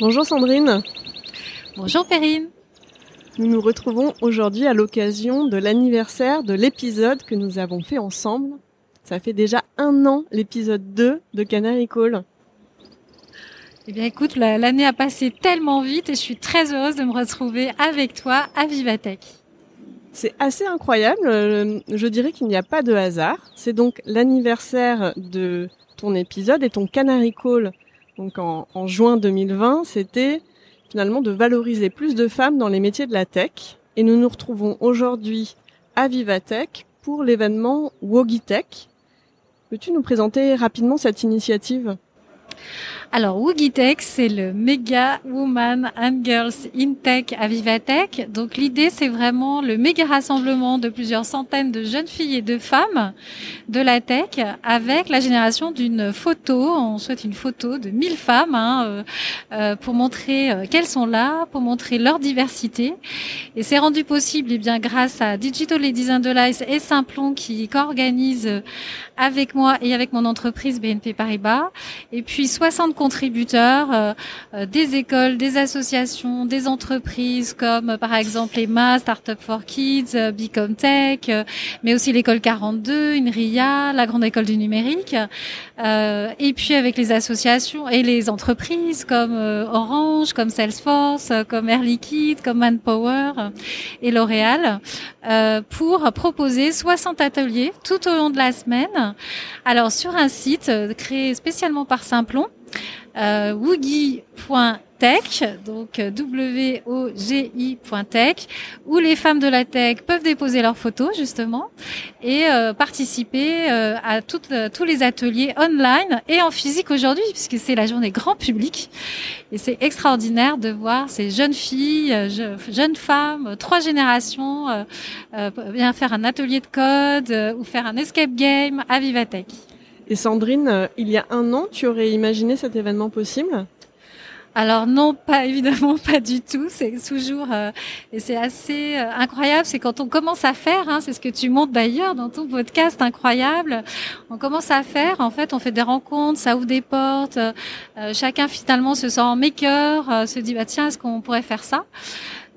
Bonjour Sandrine. Bonjour Perrine. Nous nous retrouvons aujourd'hui à l'occasion de l'anniversaire de l'épisode que nous avons fait ensemble. Ça fait déjà un an, l'épisode 2 de Canary Call. Eh bien écoute, l'année a passé tellement vite et je suis très heureuse de me retrouver avec toi à Vivatech. C'est assez incroyable, euh, je dirais qu'il n'y a pas de hasard. C'est donc l'anniversaire de ton épisode et ton Canary Call donc en, juin 2020, c'était finalement de valoriser plus de femmes dans les métiers de la tech. Et nous nous retrouvons aujourd'hui à Vivatech pour l'événement Wogitech. Peux-tu nous présenter rapidement cette initiative? Alors, Wugitech, c'est le méga woman and girls in tech à Vivatech. Donc, l'idée, c'est vraiment le méga rassemblement de plusieurs centaines de jeunes filles et de femmes de la tech avec la génération d'une photo. On souhaite une photo de 1000 femmes hein, euh, euh, pour montrer euh, qu'elles sont là, pour montrer leur diversité. Et c'est rendu possible, eh bien, grâce à Digital Ladies and Life et Simplon qui co-organisent avec moi et avec mon entreprise BNP Paribas. Et puis 60 contributeurs, euh, euh, des écoles, des associations, des entreprises comme par exemple EMA, Startup for Kids, euh, Bicom Tech, mais aussi l'école 42, INRIA, la grande école du numérique. et puis avec les associations et les entreprises comme Orange, comme Salesforce, comme Air Liquide, comme Manpower et L'Oréal, pour proposer 60 ateliers tout au long de la semaine alors sur un site euh, créé spécialement par Simplon, euh, woogie.tech, donc euh, W-O-G-I.tech, où les femmes de la tech peuvent déposer leurs photos justement et participer à toutes, tous les ateliers online et en physique aujourd'hui puisque c'est la journée grand public et c'est extraordinaire de voir ces jeunes filles, jeunes femmes, trois générations bien faire un atelier de code ou faire un escape game à Vivatech. Et Sandrine, euh, il y a un an, tu aurais imaginé cet événement possible? Alors non, pas évidemment, pas du tout. C'est toujours euh, et c'est assez euh, incroyable. C'est quand on commence à faire, hein, c'est ce que tu montres d'ailleurs dans ton podcast incroyable. On commence à faire, en fait, on fait des rencontres, ça ouvre des portes. chacun finalement se sent en maker, se dit bah tiens, est-ce qu'on pourrait faire ça?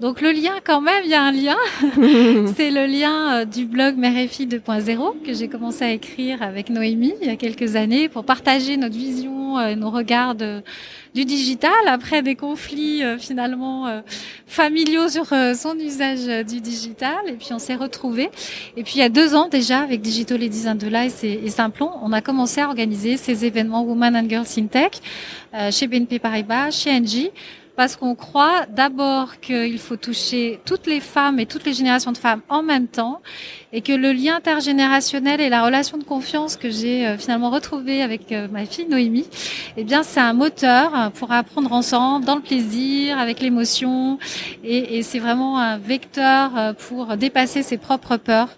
Donc le lien quand même, il y a un lien. c'est le lien euh, du blog Mère et Fille 2.0 que j'ai commencé à écrire avec Noémie il y a quelques années pour partager notre vision et nos regards du digital après des conflits euh, finalement euh, familiaux sur son usage du digital. Et puis on s'est retrouvés. Et puis il y a deux ans déjà avec Digital Ladies and Life et, et Simplon, on a commencé à organiser ces événements Women and Girls in Tech chez BNP Paribas, chez Engie parce qu'on croit d'abord qu'il faut toucher toutes les femmes et toutes les générations de femmes en même temps et que le lien intergénérationnel et la relation de confiance que j'ai euh, finalement retrouvé avec euh, ma fille Noémie, eh bien c'est un moteur pour apprendre ensemble dans le plaisir, avec l'émotion et, et c'est vraiment un vecteur euh, pour dépasser ses propres peurs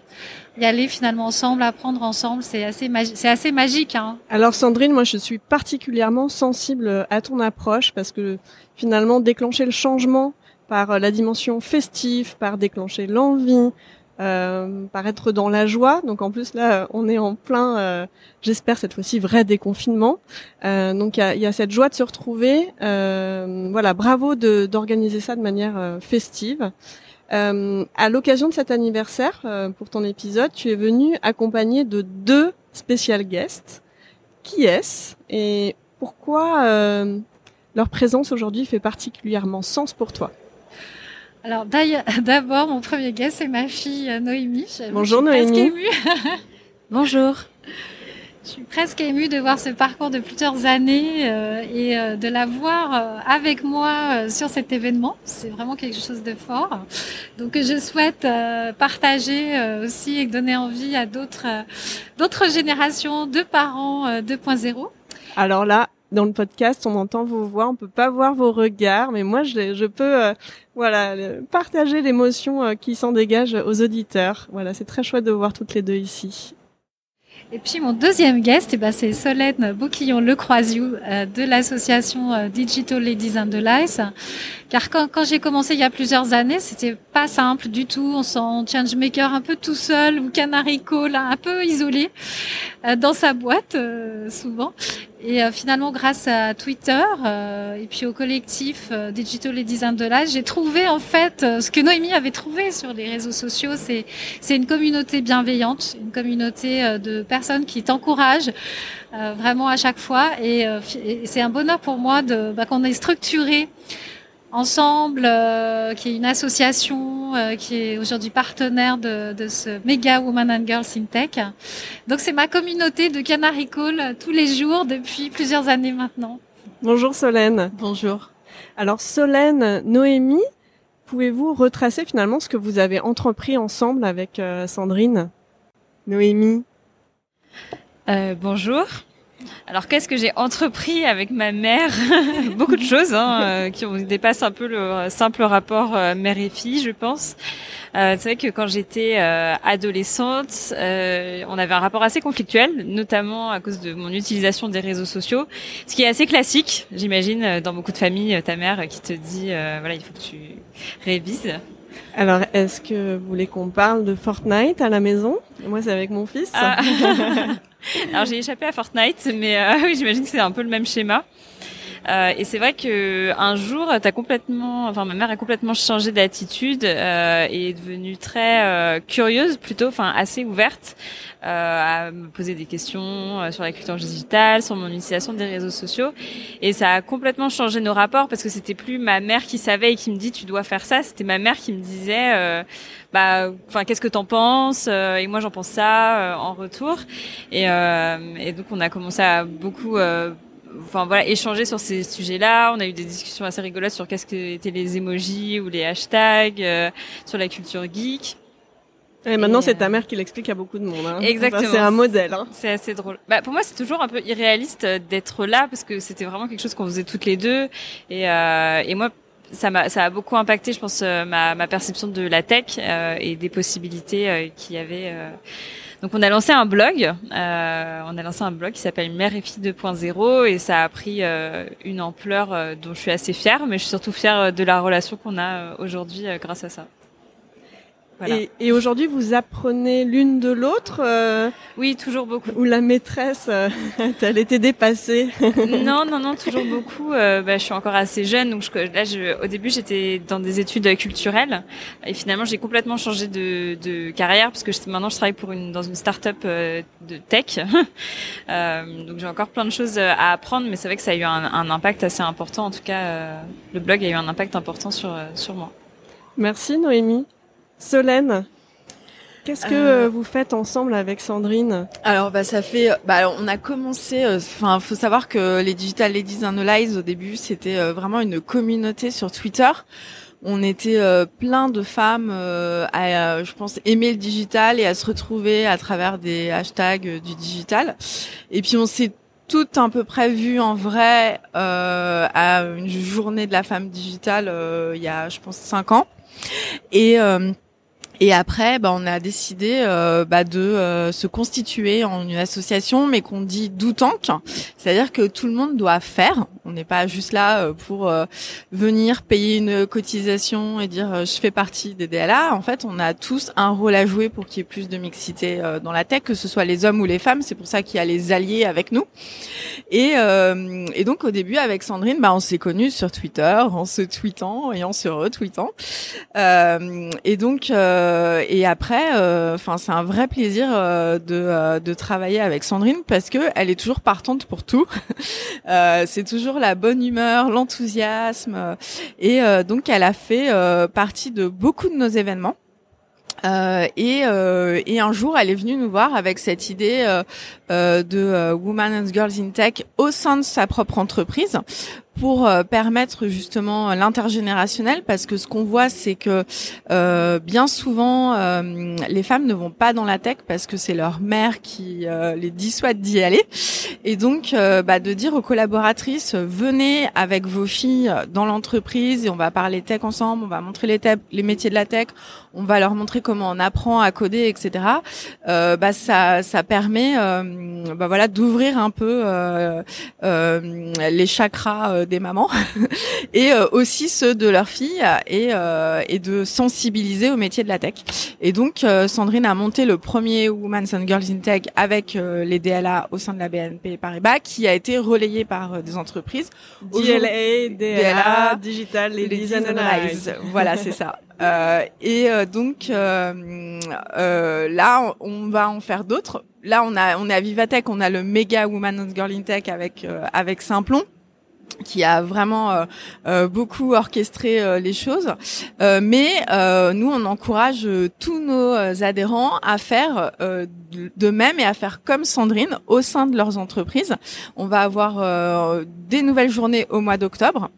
y aller finalement ensemble, apprendre ensemble, c'est assez c'est assez magique. Hein. Alors Sandrine, moi je suis particulièrement sensible à ton approche parce que finalement déclencher le changement par euh, la dimension festive, par déclencher l'envie, euh, par être dans la joie. Donc en plus là, on est en plein, euh, j'espère cette fois-ci vrai déconfinement. Euh, donc il y a, y a, cette joie de se retrouver. Euh, voilà, bravo d'organiser ça de manière festive. Euh, à l'occasion de cet anniversaire, euh, pour ton épisode, tu es venu accompagné de deux spécial guests. Qui est-ce et pourquoi euh, leur présence aujourd'hui fait particulièrement sens pour toi? Alors d'abord, mon premier guest, c'est ma fille Noémie. Bonjour Noémie. Bonjour. Je suis presque émue de voir ce parcours de plusieurs années euh, et euh, de la voir euh, avec moi sur cet événement. C'est vraiment quelque chose de fort. Donc je souhaite partager aussi et donner envie à d'autres d'autres générations de parents 2.0. Alors là, dans le podcast, on entend vos voix, on peut pas voir vos regards, mais moi je, je peux voilà partager l'émotion qui s'en dégage aux auditeurs. Voilà, c'est très chouette de voir toutes les deux ici. Et puis mon deuxième guest, eh ben, c'est Solène Bouquillon-Le Croisiou euh, de l'association euh, Digital Ladies and the Lies. Car quand j'ai commencé il y a plusieurs années, c'était pas simple du tout. On sent changemaker un peu tout seul ou canarico là, un peu isolé euh, dans sa boîte souvent. Et euh, finalement, grâce à Twitter euh, et puis au collectif euh, Digital Ladies and the j'ai trouvé en fait ce que Noémie avait trouvé sur les réseaux sociaux. C'est c'est une communauté bienveillante, une communauté de personnes qui t'encouragent vraiment à chaque fois. Et, c'est un bonheur pour moi de bah, qu'on ait structuré ensemble, euh, qui est une association euh, qui est aujourd'hui partenaire de, de, ce Mega Woman and Girls in Tech. Donc c'est ma communauté de Canary Call euh, tous les jours depuis plusieurs années maintenant. Bonjour Solène. Bonjour. Alors Solène, Noémie, pouvez-vous retracer finalement ce que vous avez entrepris ensemble avec Sandrine? Noémie. Euh, bonjour. Alors qu'est-ce que j'ai entrepris avec ma mère Beaucoup de choses hein, euh, qui dépassent un peu le simple rapport euh, mère et fille, je pense. Euh, c'est vrai que quand j'étais adolescente, on avait un rapport assez conflictuel, notamment à cause de mon utilisation des réseaux sociaux, ce qui est assez classique, j'imagine, dans beaucoup de familles. Ta mère qui te dit, voilà, il faut que tu révises. Alors, est-ce que vous voulez qu'on parle de Fortnite à la maison? Moi, c'est avec mon fils. Ah. Alors j'ai échappé à Fortnite, mais euh, oui, j'imagine que c'est un peu le même schéma. Euh, et c'est vrai que un jour, t'as complètement, enfin ma mère a complètement changé d'attitude euh, et est devenue très euh, curieuse, plutôt, enfin assez ouverte euh, à me poser des questions euh, sur la culture digitale, sur mon utilisation des réseaux sociaux. Et ça a complètement changé nos rapports parce que c'était plus ma mère qui savait et qui me dit tu dois faire ça, c'était ma mère qui me disait bah, enfin qu'est-ce que t'en penses Et moi j'en pense ça en retour. Et, et donc on a commencé à beaucoup enfin voilà, échanger sur ces sujets-là. On a eu des discussions assez rigolotes sur qu'est-ce que étaient les emojis ou les hashtags, euh, sur la culture geek. Et maintenant, c'est ta euh, mère qui l'explique à beaucoup de monde. Hein. Exactement. c'est un modèle. Hein. C'est assez drôle. Bah, pour moi, c'est toujours un peu irréaliste d'être là parce que c'était vraiment quelque chose qu'on faisait toutes les deux. Et, euh, et moi, ça m'a ça a beaucoup impacté, je pense, euh, ma, ma perception de la tech et des possibilités qu'il y avait donc on a lancé un blog, euh, on a lancé un blog qui s'appelle Mère et fille 2.0 et ça a pris euh, une ampleur euh, dont je suis assez fière, mais je suis surtout fière de la relation qu'on a aujourd'hui grâce à ça. Et, et aujourd'hui, vous apprenez l'une de l'autre euh, Oui, toujours beaucoup. Ou la maîtresse, euh, elle était dépassée Non, non, non, toujours beaucoup. Euh, bah, je suis encore assez jeune, donc je, là, je, au début, j'étais dans des études culturelles, et finalement, j'ai complètement changé de, de carrière parce que je, maintenant, je travaille pour une dans une start-up euh, de tech. donc, j'ai encore plein de choses à apprendre, mais c'est vrai que ça a eu un, un impact assez important. En tout cas, le blog a eu un impact important sur sur moi. Merci Noémie. Solène, Qu'est-ce que euh, vous faites ensemble avec Sandrine? Alors bah ça fait bah on a commencé euh, enfin faut savoir que les Digital Ladies Analyze au début c'était euh, vraiment une communauté sur Twitter. On était plein de femmes à je pense aimer le digital et à se retrouver à travers des hashtags du digital. Et puis on s'est toutes à peu près vues en vrai à une journée de la femme digitale il y a je pense cinq ans. Et et après, bah, on a décidé euh, bah, de euh, se constituer en une association, mais qu'on dit d'outanque, c'est-à-dire que tout le monde doit faire. On n'est pas juste là euh, pour venir payer une cotisation et dire je fais partie des DLA. En fait, on a tous un rôle à jouer pour qu'il y ait plus de mixité dans la tech, que ce soit les hommes ou les femmes. C'est pour ça qu'il y a les alliés avec nous. Et, et donc au début, avec Sandrine, bah, on s'est connus sur Twitter, en se tweetant et en se retweetant. et donc euh, et après, euh, enfin, c'est un vrai plaisir euh, de, de travailler avec Sandrine parce que elle est toujours partante pour tout. c'est toujours la bonne humeur, l'enthousiasme, et donc elle a fait partie de beaucoup de nos événements. Euh, et, euh, et, un jour, elle est venue nous voir avec cette idée euh, de Women and Girls in Tech au sein de sa propre entreprise pour euh, permettre justement l'intergénérationnel parce que ce qu'on voit c'est que euh, bien souvent euh, les femmes ne vont pas dans la tech parce que c'est leur mère qui euh, les dissuade d'y aller. Et donc bah, de dire aux collaboratrices venez avec vos filles dans l'entreprise et on va parler tech ensemble on va montrer les, les métiers de la tech on va leur montrer comment on apprend à coder etc bah ça ça permet bah voilà d'ouvrir un peu les chakras des mamans et aussi ceux de leurs filles et, et de sensibiliser au métier de la tech. Et donc Sandrine a monté le premier Women's and Girls in Tech avec les DLA au sein de la BNP Paribas, qui a été relayé par des entreprises. DLA, DLA, Digital Ladies and Voilà, c'est ça. Euh, et euh, donc euh, euh, là, on va en faire d'autres. Là, on a, on est à Vivatech, on a le méga Woman and Girl in Tech avec avec Simplon qui a vraiment euh, euh, beaucoup orchestré euh, les choses. mais nous, on encourage tous nos adhérents à faire de même et à faire comme Sandrine au sein de leurs entreprises. On va avoir des nouvelles journées au mois d'octobre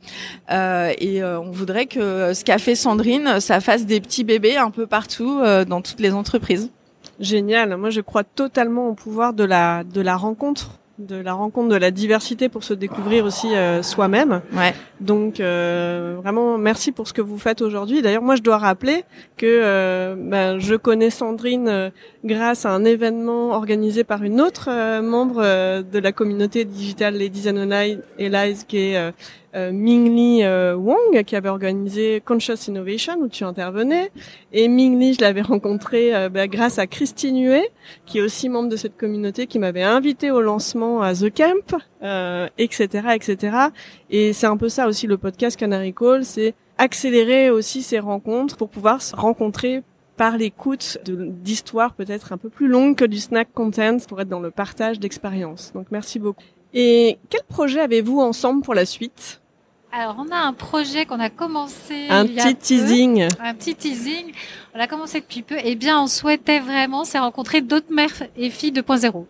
et on voudrait que ce qu'a fait Sandrine, ça fasse des petits bébés un peu partout dans toutes les entreprises. Génial. Moi, je crois totalement au pouvoir de la de la rencontre de la rencontre de la diversité pour se découvrir aussi euh, soi-même. Ouais. Donc euh, vraiment merci pour ce que vous faites aujourd'hui. D'ailleurs moi je dois rappeler que euh, ben, je connais Sandrine grâce à un événement organisé par une autre membre de la communauté digitale Ladies and Allies qui est euh, Mingli euh, Wong qui avait organisé Conscious Innovation où tu intervenais et Mingli je l'avais rencontré euh, bah, grâce à Christine Huet qui est aussi membre de cette communauté qui m'avait invité au lancement à The Camp etc etc et c'est un peu ça aussi le podcast Canary Call c'est accélérer aussi ces rencontres pour pouvoir se rencontrer par l'écoute d'histoires peut-être un peu plus longues que du snack content pour être dans le partage d'expériences. Donc merci beaucoup. Et quel projet avez-vous ensemble pour la suite? Alors, on a un projet qu'on a commencé. Un petit teasing. un petit teasing. On a commencé depuis peu. Eh bien, on souhaitait vraiment, c'est rencontrer d'autres mères et filles 2.0.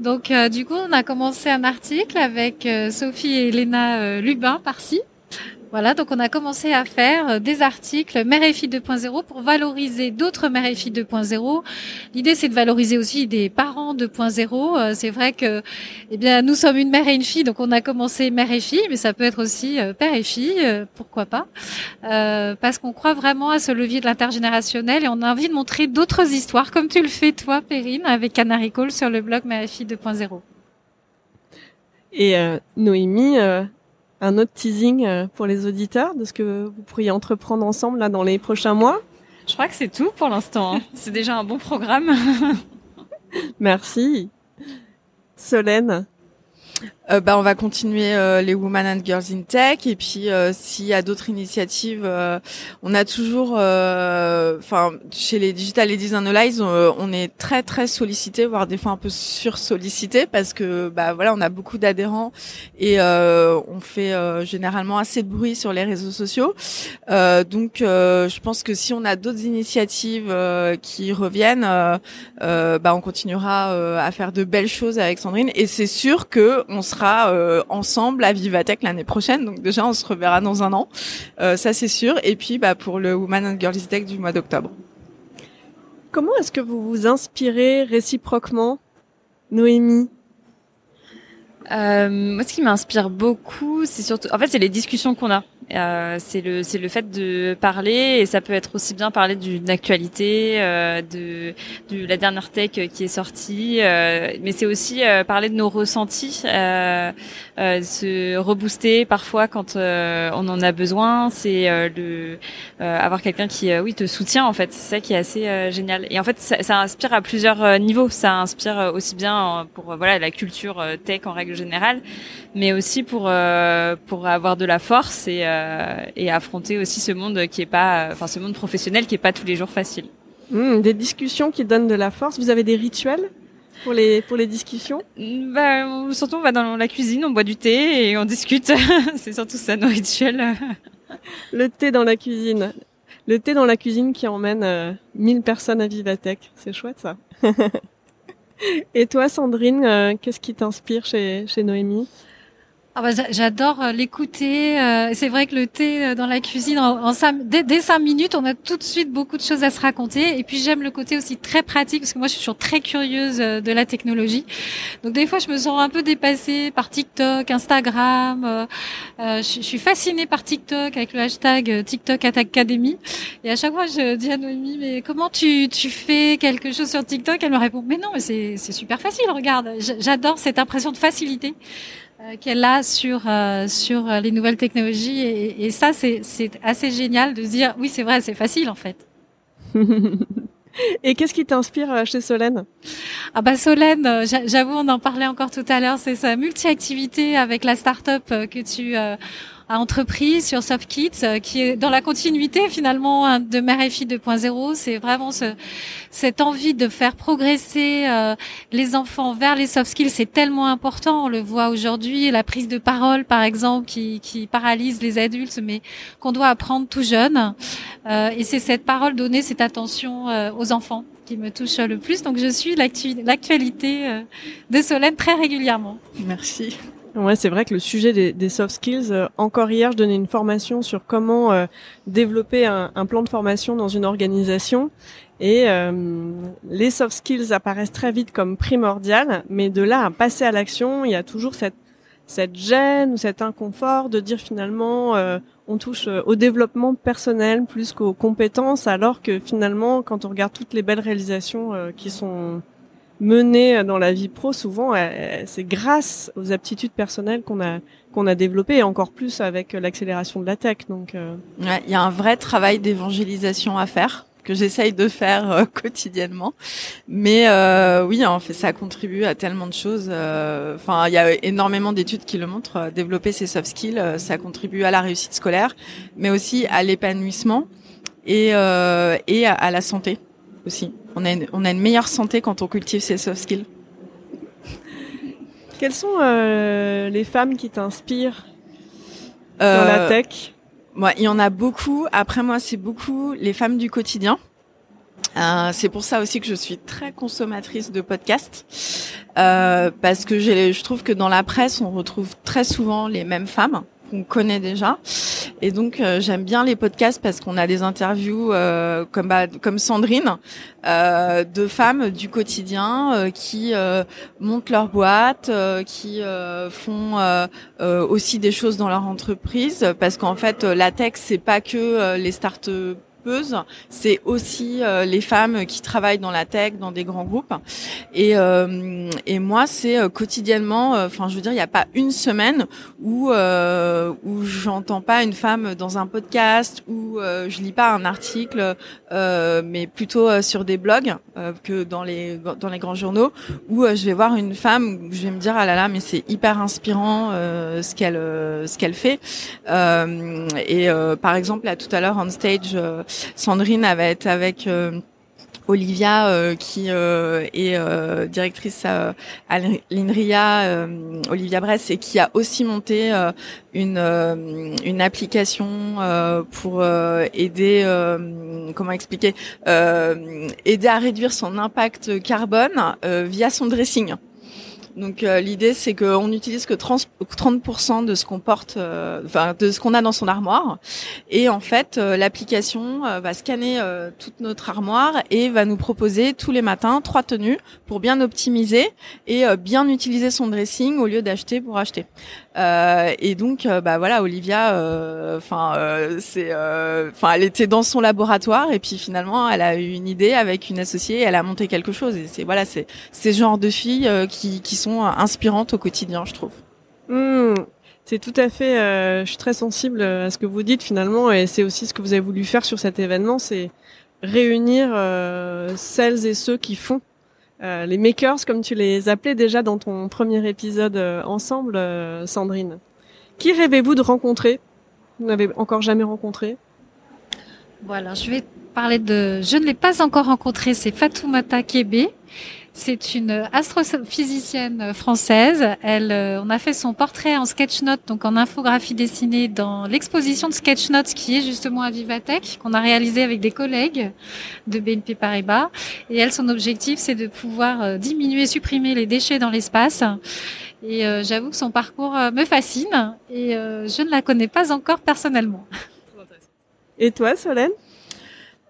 Donc, euh, du coup, on a commencé un article avec euh, Sophie et Elena euh, Lubin par-ci. Voilà, donc on a commencé à faire euh, des articles mère et fille 2.0 pour valoriser d'autres mères et filles 2.0. L'idée c'est de valoriser aussi des parents 2.0. Euh, c'est vrai que eh bien nous sommes une mère et une fille, donc on a commencé mère et fille, mais ça peut être aussi euh, père et fille, pourquoi pas Parce qu'on croit vraiment à ce levier de l'intergénérationnel et on a envie de montrer d'autres histoires, comme tu le fais toi, Perrine, avec Canary Call sur le blog mère et fille 2.0. Et Noémie, un autre teasing euh, pour les auditeurs de ce que vous pourriez entreprendre ensemble là dans les prochains mois? Je crois que c'est tout pour l'instant. Hein. c'est déjà un bon programme. Merci. Solène euh, bah, on va continuer euh, les Women and Girls in Tech et puis euh, s'il y a d'autres initiatives, euh, on a toujours, enfin chez les Digital Ladies Analyze, on, on est très très sollicité, voire des fois un peu sursollicité parce que bah voilà, on a beaucoup d'adhérents et on fait généralement assez de bruit sur les réseaux sociaux. donc je pense que si on a d'autres initiatives qui reviennent, bah on continuera à faire de belles choses avec Sandrine et c'est sûr que on sera euh, ensemble à Vivatech l'année prochaine. Donc déjà, on se reverra dans un an, euh, ça c'est sûr. Et puis, bah, pour le Woman and Girls Tech du mois d'octobre. Comment est-ce que vous vous inspirez réciproquement, Noémie? Euh, Moi, ce qui m'inspire beaucoup, c'est surtout, en fait, c'est les discussions qu'on a. Euh, c'est le c'est le fait de parler et ça peut être aussi bien parler d'une actualité, euh, de, de la dernière tech qui est sortie, euh, mais c'est aussi euh, parler de nos ressentis, euh, se rebooster parfois quand on en a besoin. C'est le avoir quelqu'un qui oui te soutient en fait. C'est ça qui est assez génial. Et en fait ça, ça, inspire à plusieurs niveaux. Ça inspire aussi bien pour voilà la culture tech en règle générale, mais aussi pour pour avoir de la force et euh, et affronter aussi ce monde qui est pas, enfin ce monde professionnel qui est pas tous les jours facile. Mmh, des discussions qui donnent de la force. Vous avez des rituels pour les pour les discussions? Bah surtout on va dans la cuisine, on boit du thé et on discute. c'est surtout ça nos rituels. Le thé dans la cuisine. Le thé dans la cuisine qui emmène euh, 1000 personnes à Vivatech. C'est chouette ça. et toi Sandrine, euh, qu'est-ce qui t'inspire chez chez Noémie? Ah bah, J'adore euh, l'écouter. Euh, c'est vrai que le thé euh, dans la cuisine, en, dès, cinq minutes, on a tout de suite beaucoup de choses à se raconter. Et puis j'aime le côté aussi très pratique, parce que moi je suis toujours très curieuse de la technologie. Donc des fois je me sens un peu dépassée par TikTok, Instagram. je, suis fascinée par TikTok avec le hashtag TikTok Academy. Et à chaque fois je dis à Noémie, mais comment tu, tu fais quelque chose sur TikTok? Elle me répond, mais non, mais c'est super facile, regarde. J'adore cette impression de facilité. Qu'elle a sur sur les nouvelles technologies et, et ça c'est c'est assez génial de se dire oui c'est vrai c'est facile en fait. Et qu'est-ce qui t'inspire chez Solène? Ah bah Solène, j'avoue on en parlait encore tout à l'heure, c'est sa multi-activité avec la start-up que tu à entreprise sur SoftKids, euh, qui est dans la continuité finalement de Mère et Fille 2.0. C'est vraiment ce, cette envie de faire progresser euh, les enfants vers les soft skills. C'est tellement important. On le voit aujourd'hui, la prise de parole par exemple qui, qui paralyse les adultes, mais qu'on doit apprendre tout jeune. Euh, et c'est cette parole donnée, cette attention aux enfants qui me touche le plus. Donc je suis l'actualité de Solène très régulièrement. Merci. Ouais, c'est vrai que le sujet des, soft skills, euh, encore hier, je donnais une formation sur comment euh, développer un, plan de formation dans une organisation. Et euh, les soft skills apparaissent très vite comme primordiales, mais de là à passer à l'action, il y a toujours cette, cette gêne ou cet inconfort de dire finalement on touche au développement personnel plus qu'aux compétences, alors que finalement, quand on regarde toutes les belles réalisations qui sont mener dans la vie pro, souvent, c'est grâce aux aptitudes personnelles qu'on a qu'on a développées, et encore plus avec l'accélération de la tech. Donc, euh. il y a un vrai travail d'évangélisation à faire que j'essaye de faire euh, quotidiennement. Mais euh, oui, en fait, ça contribue à tellement de choses. Enfin, il y a énormément d'études qui le montrent. Développer ses soft skills, ça contribue à la réussite scolaire, mais aussi à l'épanouissement et, et à la santé aussi. On a, une, on a une meilleure santé quand on cultive ses soft skills. Quelles sont euh, les femmes qui t'inspirent dans la euh, tech? Moi, il y en a beaucoup. Après moi, c'est beaucoup les femmes du quotidien. Euh, c'est pour ça aussi que je suis très consommatrice de podcasts euh, parce que je trouve que dans la presse on retrouve très souvent les mêmes femmes qu'on connaît déjà. Et donc euh, j'aime bien les podcasts parce qu'on a des interviews euh, comme bah, comme Sandrine euh, de femmes du quotidien qui montent leur boîte, qui font aussi des choses dans leur entreprise. Parce qu'en fait la tech c'est pas que les startups c'est aussi euh, les femmes qui travaillent dans la tech, dans des grands groupes. Et, euh, moi, c'est euh, quotidiennement, enfin, je veux dire, il n'y a pas une semaine où où j'entends pas une femme dans un podcast, où je lis pas un article, mais plutôt sur des blogs que dans les dans les grands journaux, où je vais voir une femme, je vais me dire ah là là, mais c'est hyper inspirant ce qu'elle ce qu'elle fait. et par exemple, là tout à l'heure on stage, Sandrine va être avec euh, Olivia euh, qui euh, est directrice à, l'INRIA, Olivia Bress, et qui a aussi monté une, une application pour aider, comment expliquer, aider à réduire son impact carbone via son dressing. Donc euh, l'idée c'est qu'on n'utilise que 30%, de ce qu'on porte, euh, enfin de ce qu'on a dans son armoire, et en fait euh, l'application va scanner toute notre armoire et va nous proposer tous les matins trois tenues pour bien optimiser et bien utiliser son dressing au lieu d'acheter pour acheter. et donc bah voilà Olivia, enfin c'est, enfin elle était dans son laboratoire et puis finalement elle a eu une idée avec une associée, elle a monté quelque chose et c'est voilà c'est ces genres de filles qui qui sont inspirantes au quotidien, je trouve. Hmm. c'est tout à fait. Euh, je suis très sensible à ce que vous dites finalement, et c'est aussi ce que vous avez voulu faire sur cet événement, c'est réunir euh, celles et ceux qui font euh, les makers, comme tu les appelais déjà dans ton premier épisode ensemble, Sandrine. Qui rêvez-vous de rencontrer Vous n'avez encore jamais rencontré? Voilà, je vais parler de. Je ne l'ai pas encore rencontré. C'est Fatoumata Kébé. C'est une astrophysicienne française. Elle, euh, on a fait son portrait en sketchnote, donc en infographie dessinée, dans l'exposition de sketchnotes qui est justement à Vivatech, qu'on a réalisé avec des collègues de BNP Paribas. Et elle, son objectif, c'est de pouvoir euh, diminuer, supprimer les déchets dans l'espace. Et euh, j'avoue que son parcours me fascine et je ne la connais pas encore personnellement. Et toi, Solène?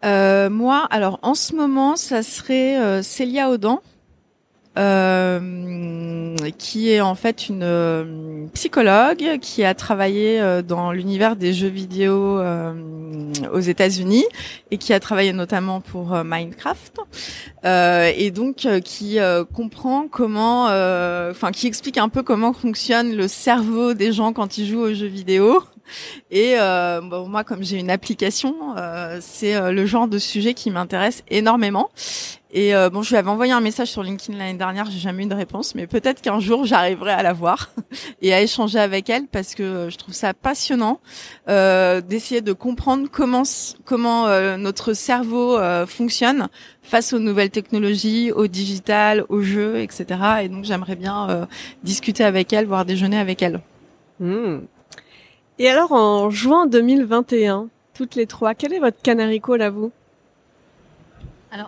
Moi, alors en ce moment, ça serait Célia Audan euh, qui est en fait une euh, psychologue qui a travaillé euh, dans l'univers des jeux vidéo aux États-Unis et qui a travaillé notamment pour Minecraft et donc qui comprend comment, enfin qui explique un peu comment fonctionne le cerveau des gens quand ils jouent aux jeux vidéo. Et bon, moi, comme j'ai une application, c'est le genre de sujet qui m'intéresse énormément. Et euh, bon, je lui avais envoyé un message sur LinkedIn l'année dernière, j'ai jamais eu de réponse, mais peut-être qu'un jour j'arriverai à la voir et à échanger avec elle parce que je trouve ça passionnant euh, d'essayer de comprendre comment comment euh, notre cerveau euh, fonctionne face aux nouvelles technologies, au digital, aux jeux, etc. Et donc j'aimerais bien discuter avec elle, voire déjeuner avec elle. Hmm. Et alors en juin 2021, toutes les trois, quel est votre canary call à vous?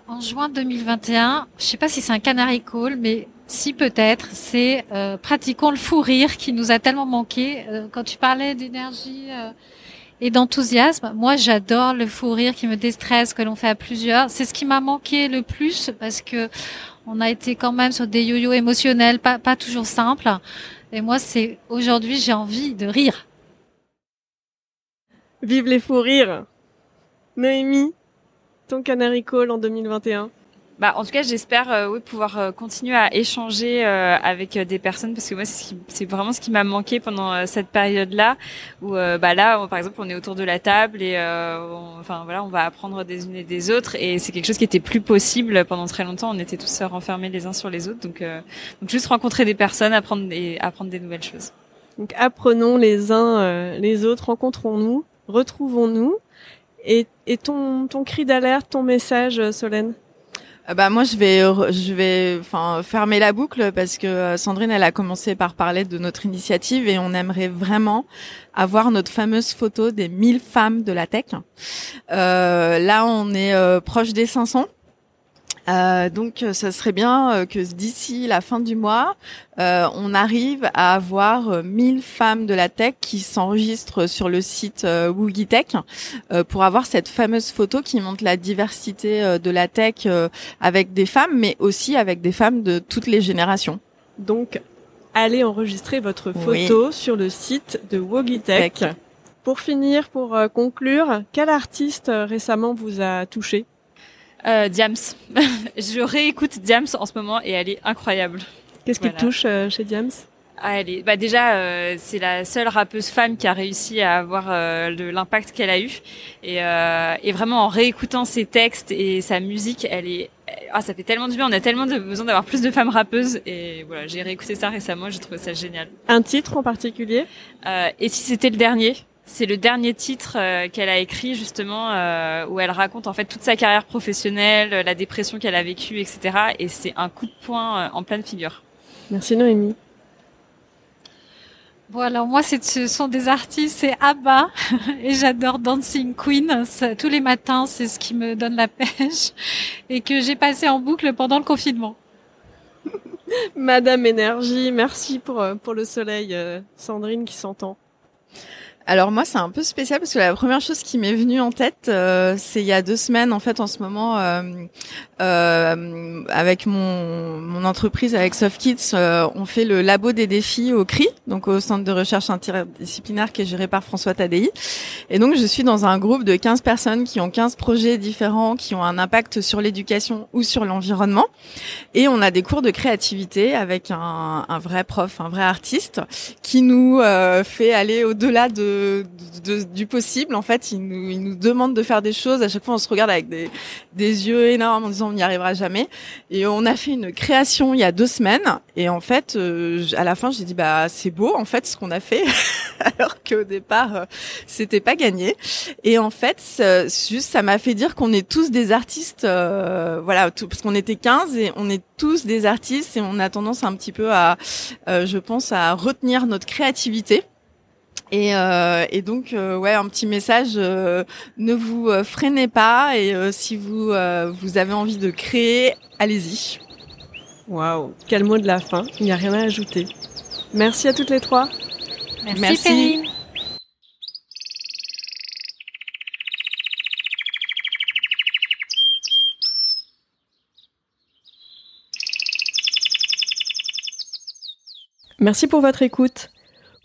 En juin 2021, je sais pas si c'est un canary call, mais si peut-être, c'est euh, pratiquons le fou rire qui nous a tellement manqué. Euh, quand tu parlais d'énergie euh, et d'enthousiasme, moi j'adore le fou rire qui me déstresse, que l'on fait à plusieurs. C'est ce qui m'a manqué le plus parce que on a été quand même sur des yo-yo émotionnels, pas, pas toujours simples. Et moi, c'est aujourd'hui j'ai envie de rire. Vive les fous rires. Noémie ton Canary Call en 2021 bah, en tout cas, j'espère euh, oui, pouvoir euh, continuer à échanger euh, avec des personnes parce que moi, c'est vraiment ce qui m'a manqué pendant cette période-là où, bah là, par exemple, on est autour de la table et, enfin voilà, on va apprendre des unes et des autres et c'est quelque chose qui était plus possible pendant très longtemps. On était tous renfermés les uns sur les autres, donc, donc juste rencontrer des personnes, apprendre et apprendre des nouvelles choses. Donc apprenons les uns les autres, rencontrons-nous, retrouvons-nous. Et, ton, cri d'alerte, ton message, euh, Solène euh, bah moi je vais je vais enfin fermer la boucle parce que euh, Sandrine elle a commencé par parler de notre initiative et on aimerait vraiment avoir notre fameuse photo des 1000 femmes de la tech. Euh, là on est proche des 500 euh, donc, ça serait bien euh, que d'ici la fin du mois, euh, on arrive à avoir 1000 femmes de la tech qui s'enregistrent sur le site euh, Tech pour avoir cette fameuse photo qui montre la diversité de la tech avec des femmes, mais aussi avec des femmes de toutes les générations. Donc, allez enregistrer votre photo sur le site de Tech. Pour finir, pour conclure, quel artiste récemment vous a touché? Euh, Diams. je réécoute Diams en ce moment et elle est incroyable. Qu'est-ce qui te touche euh, chez Diams? Ah, elle est, bah déjà, euh, c'est la seule rappeuse femme qui a réussi à avoir euh, l'impact qu'elle a eu. Et, euh, et, vraiment, en réécoutant ses textes et sa musique, elle est, ah, ça fait tellement du bien. On a tellement de, besoin d'avoir plus de femmes rappeuses. Et voilà, j'ai réécouté ça récemment. J'ai trouvé ça génial. Un titre en particulier? Euh, Et si c'était le dernier? C'est le dernier titre euh, qu'elle a écrit justement euh, où elle raconte en fait toute sa carrière professionnelle, la dépression qu'elle a vécue, etc. Et c'est un coup de poing euh, en pleine figure. Merci Noémie. Bon alors moi ce sont des artistes, c'est ABBA et j'adore Dancing Queen. tous les matins c'est ce qui me donne la pêche et que j'ai passé en boucle pendant le confinement. Madame Énergie, merci pour, pour le soleil, Sandrine qui s'entend. Alors moi c'est un peu spécial parce que la première chose qui m'est venue en tête euh, c'est il y a deux semaines en fait en ce moment euh, euh, avec mon, entreprise avec SoftKids on fait le labo des défis au CRI donc au centre de recherche interdisciplinaire qui est géré par François Tadei. Et donc je suis dans un groupe de 15 personnes qui ont 15 projets différents qui ont un impact sur l'éducation ou sur l'environnement. Et on a des cours de créativité avec un, un vrai prof un vrai artiste qui nous fait aller au-delà de du possible. En fait, il nous, il nous demande de faire des choses. À chaque fois, on se regarde avec des, des yeux énormes en disant on n'y arrivera jamais. Et on a fait une création il y a deux semaines. Et en fait, euh, à la fin, j'ai dit bah c'est beau en fait ce qu'on a fait, alors qu'au départ euh, c'était pas gagné. Et en fait, juste ça m'a fait dire qu'on est tous des artistes. Euh, voilà, tout, parce qu'on était 15 et on est tous des artistes et on a tendance un petit peu à, je pense, à retenir notre créativité. Et, euh, et, donc, euh, ouais, un petit message euh, ne vous euh, freinez pas et si vous vous avez envie de créer, allez-y. Waouh, quel mot de la fin Il n'y a rien à ajouter. Merci à toutes les trois. Merci, Merci. Merci pour votre écoute.